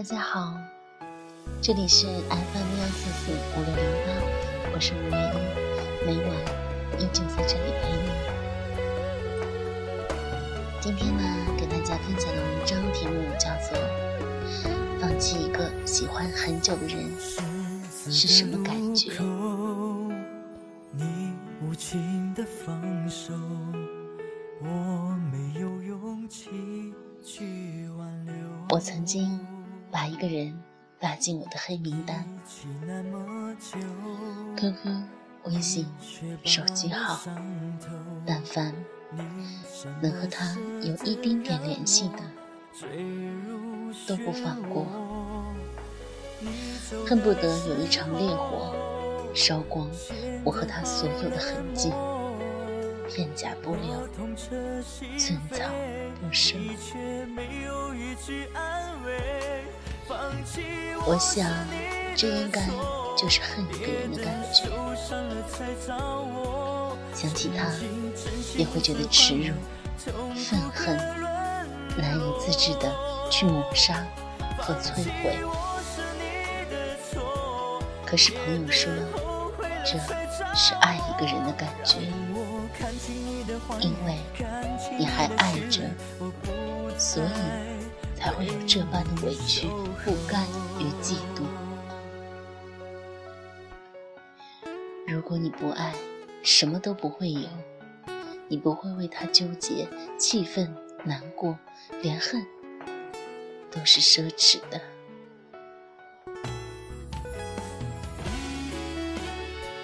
大家好，这里是 FM 幺四四五六零八，我是吴月一，每晚依旧在这里陪你。今天呢，给大家分享的文章题目叫做《放弃一个喜欢很久的人是什么感觉》。我曾经。把一个人拉进我的黑名单，QQ、微信、手机号，但凡能和他有一丁点联系的，都不放过，恨不得有一场烈火烧光我和他所有的痕迹，片甲不留，寸草不生。我想，这应该就是恨一个人的感觉。想起他，也会觉得耻辱、愤恨，难以自制的去抹杀和摧毁。可是朋友说，这是爱一个人的感觉，因为你还爱着，所以。才会有这般的委屈、不甘与嫉妒。如果你不爱，什么都不会有，你不会为他纠结、气愤、难过，连恨都是奢侈的。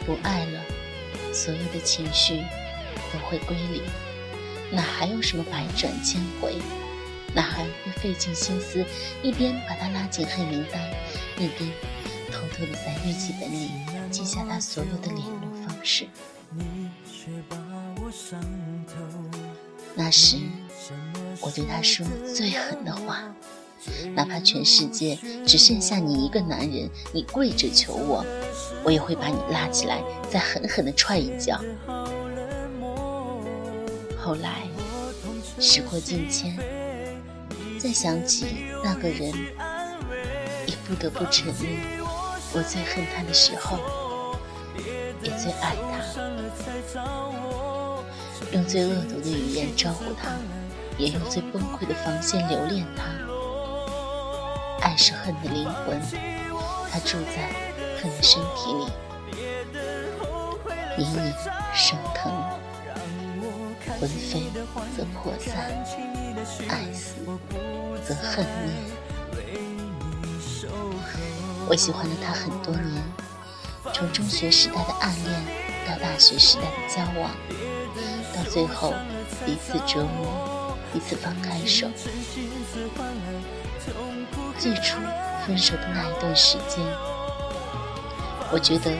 不爱了，所有的情绪都会归零，哪还有什么百转千回？哪还会费尽心思，一边把他拉进黑名单，一边偷偷的在日记本里记下他所有的联络方式。那时，我对他说最狠的话，哪怕全世界只剩下你一个男人，你跪着求我，我也会把你拉起来，再狠狠的踹一脚。后来，时过境迁。再想起那个人，也不得不承认，我最恨他的时候，也最爱他。用最恶毒的语言招呼他，也用最崩溃的防线留恋他。爱是恨的灵魂，它住在恨的身体里，隐隐生疼，魂飞则魄散，爱死。则恨灭。我喜欢了他很多年，从中学时代的暗恋到大学时代的交往，到最后彼此折磨，彼此放开手。最初分手的那一段时间，我觉得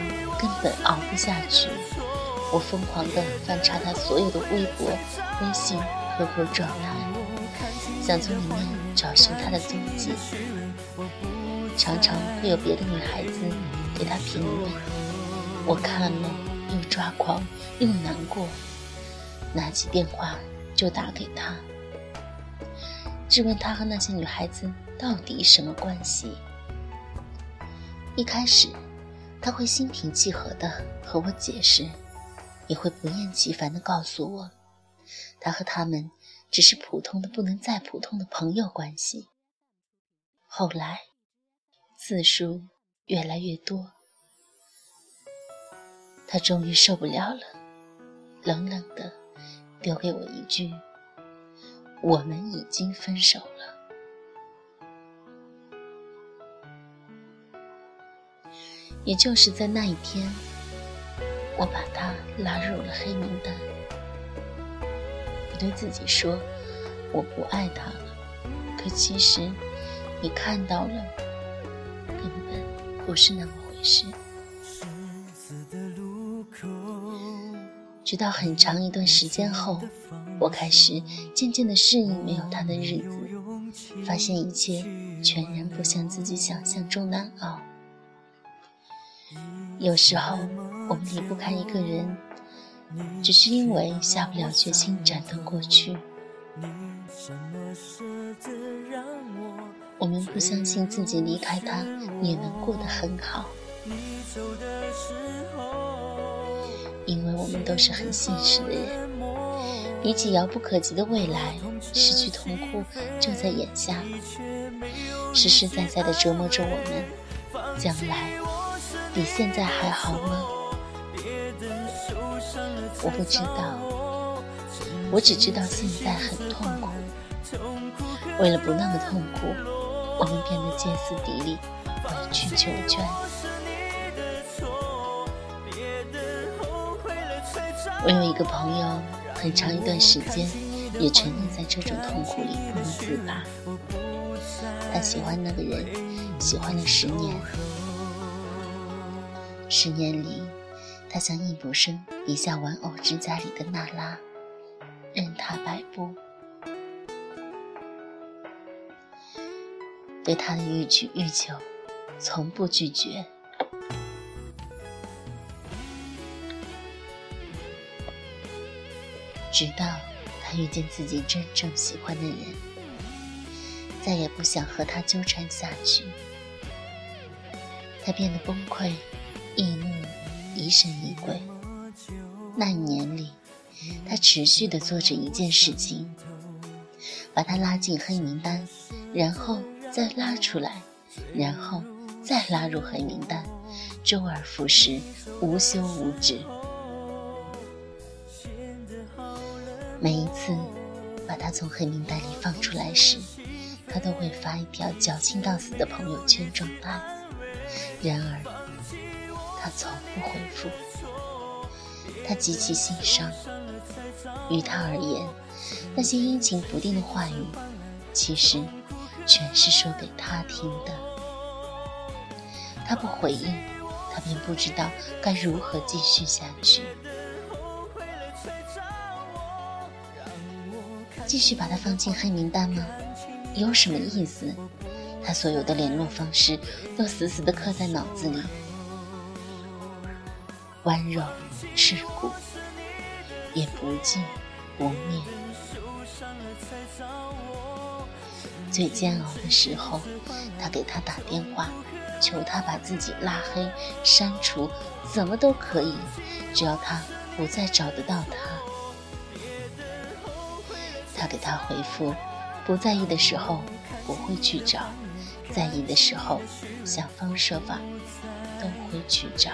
根本熬不下去，我疯狂地翻查他所有的微博、微信、QQ 状态。想从里面找寻他的踪迹，常常会有别的女孩子给他评论，我看了又抓狂又难过，拿起电话就打给他，质问他和那些女孩子到底什么关系。一开始他会心平气和的和我解释，也会不厌其烦的告诉我，他和他们。只是普通的不能再普通的朋友关系。后来，字数越来越多，他终于受不了了，冷冷的丢给我一句：“我们已经分手了。”也就是在那一天，我把他拉入了黑名单。对自己说：“我不爱他了。”可其实，你看到了，根本不是那么回事。直到很长一段时间后，我开始渐渐的适应没有他的日子，发现一切全然不像自己想象中难熬。有时候，我们离不开一个人。只是因为下不了决心斩断过去，我们不相信自己离开他也能过得很好，因为我们都是很现实的人。比起遥不可及的未来，失去痛苦就在眼下，实实在在的折磨着我们。将来比现在还好吗？我不知道，我只知道现在很痛苦。为了不那么痛苦，我们变得歇斯底里，委曲求全。我有一个朋友，很长一段时间也沉溺在这种痛苦里不能自拔。他喜欢那个人，喜欢了十年。十年里，他像易卜生笔下玩偶之家里的娜拉，任他摆布。对他的欲取欲求，从不拒绝。直到他遇见自己真正喜欢的人，再也不想和他纠缠下去。他变得崩溃、易怒、疑神疑鬼。那一年里，他持续的做着一件事情：把他拉进黑名单，然后再拉出来，然后再拉入黑名单，周而复始，无休无止。每一次把他从黑名单里放出来时，他都会发一条矫情到死的朋友圈状态。然而，他从不回复。他极其心伤。于他而言，那些阴晴不定的话语，其实全是说给他听的。他不回应，他便不知道该如何继续下去。继续把他放进黑名单吗？有什么意思？他所有的联络方式都死死地刻在脑子里，温柔刺骨，也不尽不灭。最煎熬的时候，他给他打电话，求他把自己拉黑、删除，怎么都可以，只要他不再找得到他。他给他回复，不在意的时候不会去找，在意的时候想方设法都会去找。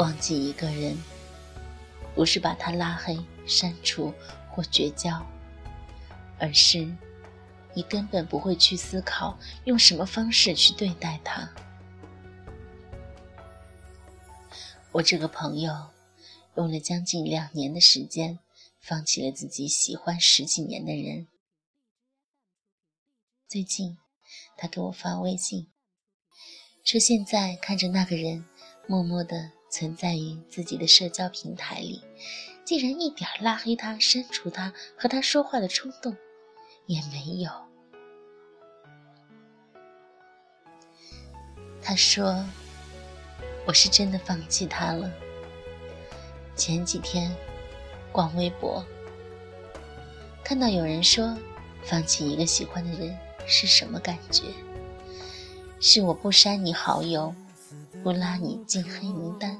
忘记一个人，不是把他拉黑、删除或绝交，而是你根本不会去思考用什么方式去对待他。我这个朋友。用了将近两年的时间，放弃了自己喜欢十几年的人。最近，他给我发微信，说现在看着那个人默默的存在于自己的社交平台里，竟然一点拉黑他、删除他和他说话的冲动也没有。他说：“我是真的放弃他了。”前几天逛微博，看到有人说，放弃一个喜欢的人是什么感觉？是我不删你好友，不拉你进黑名单，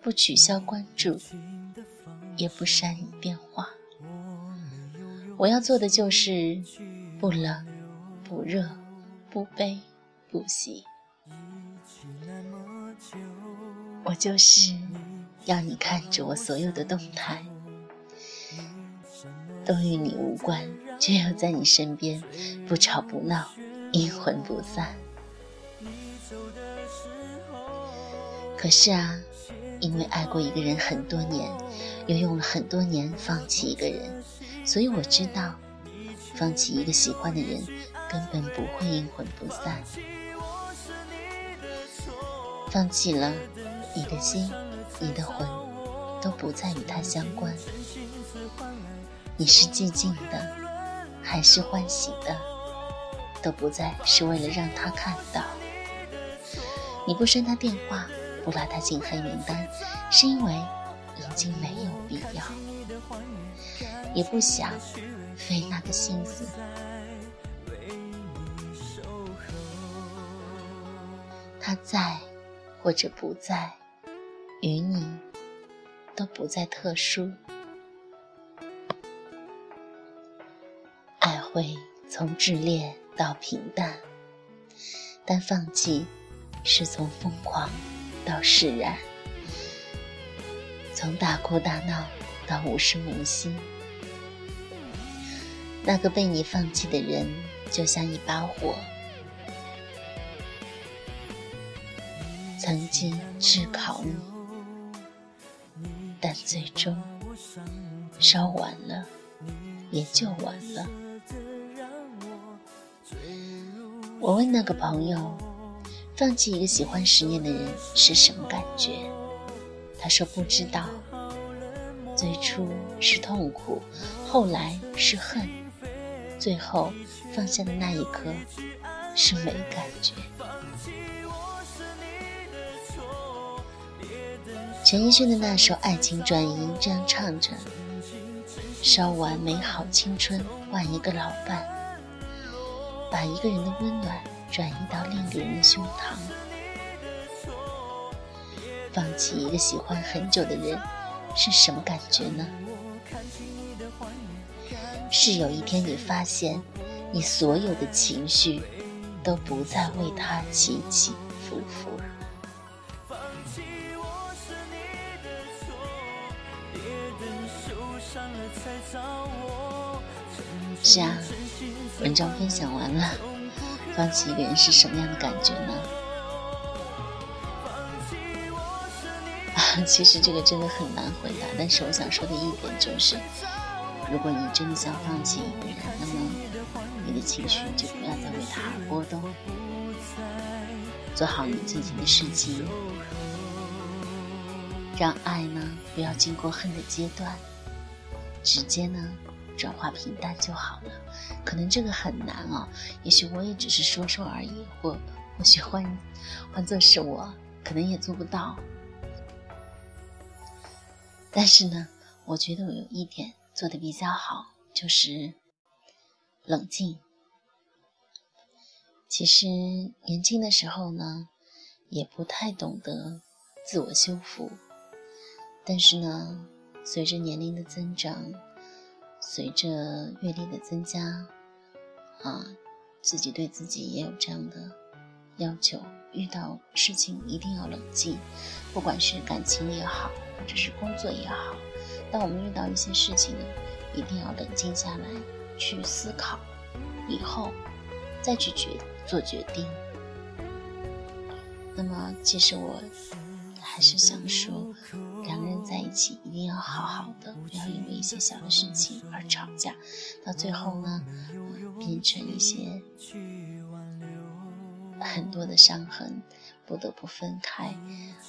不取消关注，也不删你电话。我要做的就是不冷、不热、不悲、不喜。我就是。要你看着我所有的动态，都与你无关，却又在你身边，不吵不闹，阴魂不散。可是啊，因为爱过一个人很多年，又用了很多年放弃一个人，所以我知道，放弃一个喜欢的人，根本不会阴魂不散。放弃了你的心。你的魂都不再与他相关，你是寂静的，还是欢喜的，都不再是为了让他看到。你不删他电话，不拉他进黑名单，是因为已经没有必要，也不想费那个心思。他在或者不在，与你都不再特殊。爱会从炽烈到平淡，但放弃是从疯狂到释然。从大哭大闹到无声无息，那个被你放弃的人，就像一把火，曾经炙烤你，但最终烧完了，也就完了。我问那个朋友，放弃一个喜欢十年的人是什么感觉？他说：“不知道，最初是痛苦，后来是恨，最后放下的那一刻是没感觉。”陈奕迅的那首《爱情转移》这样唱着：“烧完美好青春，换一个老伴，把一个人的温暖转移到另一个人的胸膛。”放弃一个喜欢很久的人是什么感觉呢？是有一天你发现，你所有的情绪都不再为他起起伏伏。是啊，文章分享完了，放弃一个人是什么样的感觉呢？其实这个真的很难回答，但是我想说的一点就是，如果你真的想放弃一个人，那么你的情绪就不要再为他而波动，做好你自己的事情，让爱呢不要经过恨的阶段，直接呢转化平淡就好了。可能这个很难哦，也许我也只是说说而已，或或许换换做是我，可能也做不到。但是呢，我觉得我有一点做的比较好，就是冷静。其实年轻的时候呢，也不太懂得自我修复。但是呢，随着年龄的增长，随着阅历的增加，啊，自己对自己也有这样的要求：遇到事情一定要冷静，不管是感情也好。或者是工作也好，当我们遇到一些事情呢，一定要冷静下来，去思考，以后再去决做决定。那么，其实我还是想说，两个人在一起一定要好好的，不要因为一些小的事情而吵架，到最后呢，变成一些很多的伤痕。不得不分开。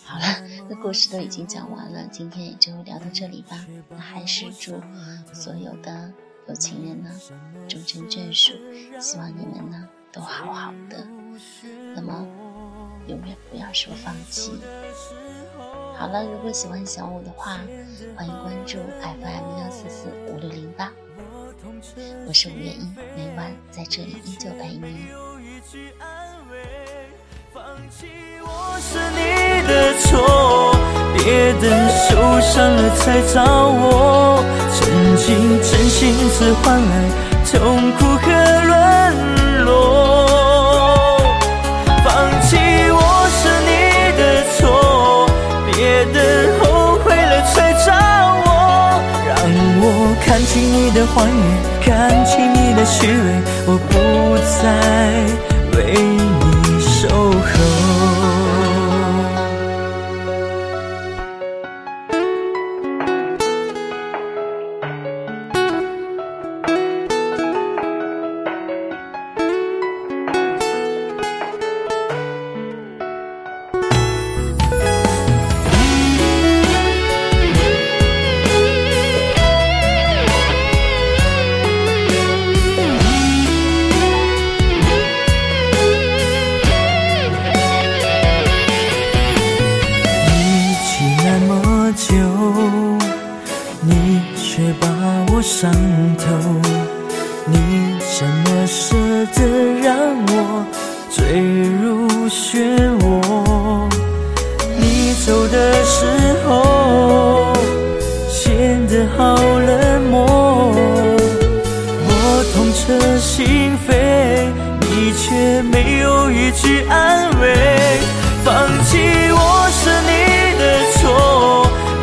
好了，那故事都已经讲完了，今天也就聊到这里吧。那还是祝所有的有情人呢终成眷属，希望你们呢都好好的。那么永远不要说放弃。好了，如果喜欢小五的话，欢迎关注 FM 幺四四五六零八，我是吴月英，每晚在这里依旧陪你。放弃我是你的错，别等受伤了才找我。曾经真心只换来痛苦和清你的谎言，看清你的虚伪，我不再好冷漠。我痛彻心扉，你却没有一句安慰。放弃我是你的错，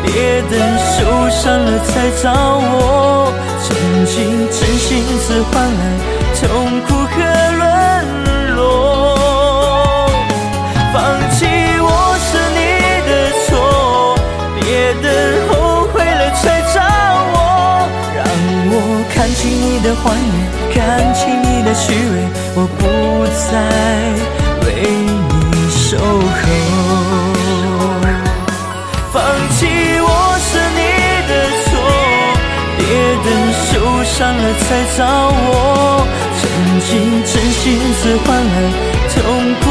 别等受伤了才找我。曾经真心只换来痛看清你的谎言，看清你的虚伪，我不再为你守候。放弃我是你的错，别等受伤了才找我。曾经真心只换来痛苦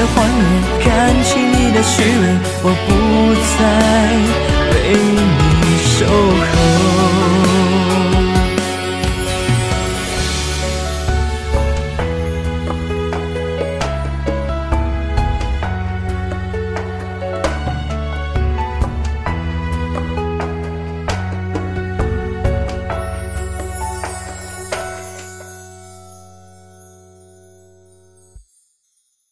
的谎言，看清你的虚伪，我不再为你守候。